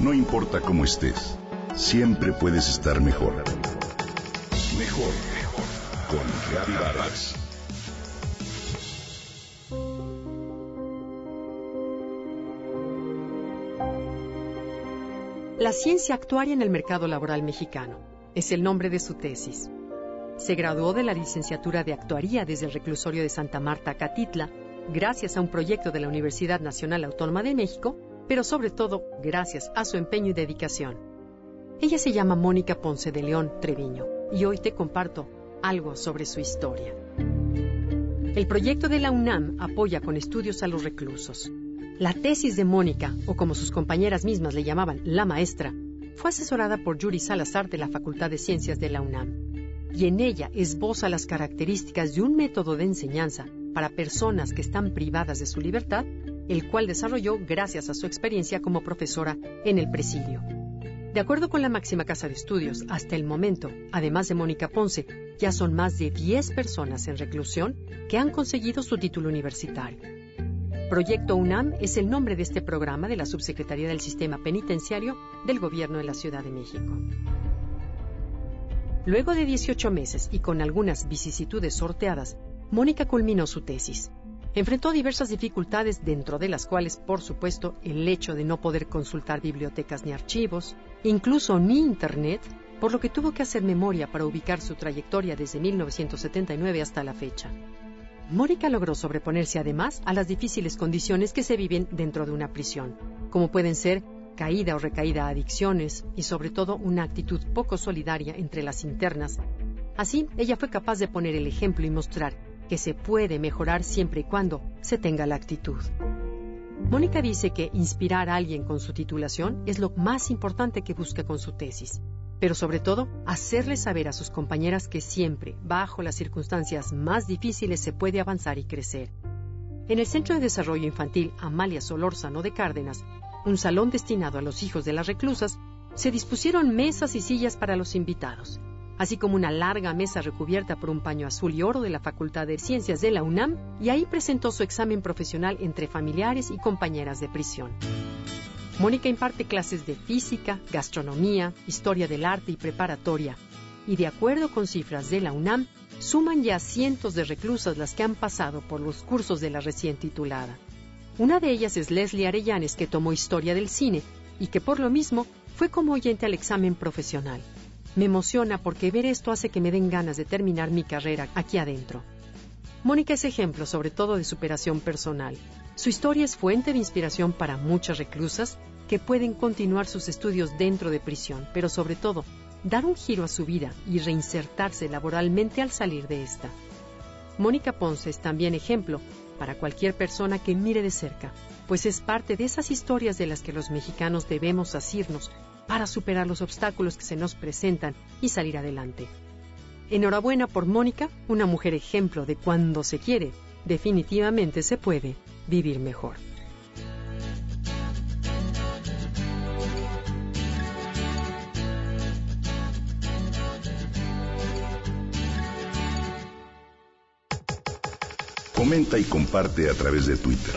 No importa cómo estés, siempre puedes estar mejor. Mejor, mejor. Con Reavivadas. La ciencia actuaria en el mercado laboral mexicano es el nombre de su tesis. Se graduó de la licenciatura de actuaría desde el reclusorio de Santa Marta, Catitla, gracias a un proyecto de la Universidad Nacional Autónoma de México, pero sobre todo gracias a su empeño y dedicación. Ella se llama Mónica Ponce de León Treviño y hoy te comparto algo sobre su historia. El proyecto de la UNAM apoya con estudios a los reclusos. La tesis de Mónica, o como sus compañeras mismas le llamaban, la maestra, fue asesorada por Yuri Salazar de la Facultad de Ciencias de la UNAM. Y en ella esboza las características de un método de enseñanza para personas que están privadas de su libertad, el cual desarrolló gracias a su experiencia como profesora en el presidio. De acuerdo con la máxima casa de estudios, hasta el momento, además de Mónica Ponce, ya son más de 10 personas en reclusión que han conseguido su título universitario. Proyecto UNAM es el nombre de este programa de la Subsecretaría del Sistema Penitenciario del Gobierno de la Ciudad de México. Luego de 18 meses y con algunas vicisitudes sorteadas, Mónica culminó su tesis. Enfrentó diversas dificultades, dentro de las cuales, por supuesto, el hecho de no poder consultar bibliotecas ni archivos, incluso ni Internet, por lo que tuvo que hacer memoria para ubicar su trayectoria desde 1979 hasta la fecha. Mónica logró sobreponerse además a las difíciles condiciones que se viven dentro de una prisión, como pueden ser caída o recaída a adicciones y sobre todo una actitud poco solidaria entre las internas. Así, ella fue capaz de poner el ejemplo y mostrar que se puede mejorar siempre y cuando se tenga la actitud. Mónica dice que inspirar a alguien con su titulación es lo más importante que busca con su tesis pero sobre todo hacerle saber a sus compañeras que siempre, bajo las circunstancias más difíciles, se puede avanzar y crecer. En el Centro de Desarrollo Infantil Amalia Solórzano de Cárdenas, un salón destinado a los hijos de las reclusas, se dispusieron mesas y sillas para los invitados, así como una larga mesa recubierta por un paño azul y oro de la Facultad de Ciencias de la UNAM, y ahí presentó su examen profesional entre familiares y compañeras de prisión. Mónica imparte clases de física, gastronomía, historia del arte y preparatoria, y de acuerdo con cifras de la UNAM, suman ya cientos de reclusas las que han pasado por los cursos de la recién titulada. Una de ellas es Leslie Arellanes, que tomó historia del cine y que por lo mismo fue como oyente al examen profesional. Me emociona porque ver esto hace que me den ganas de terminar mi carrera aquí adentro. Mónica es ejemplo sobre todo de superación personal. Su historia es fuente de inspiración para muchas reclusas que pueden continuar sus estudios dentro de prisión, pero sobre todo, dar un giro a su vida y reinsertarse laboralmente al salir de esta. Mónica Ponce es también ejemplo para cualquier persona que mire de cerca, pues es parte de esas historias de las que los mexicanos debemos asirnos para superar los obstáculos que se nos presentan y salir adelante. Enhorabuena por Mónica, una mujer ejemplo de cuando se quiere, definitivamente se puede vivir mejor. Comenta y comparte a través de Twitter.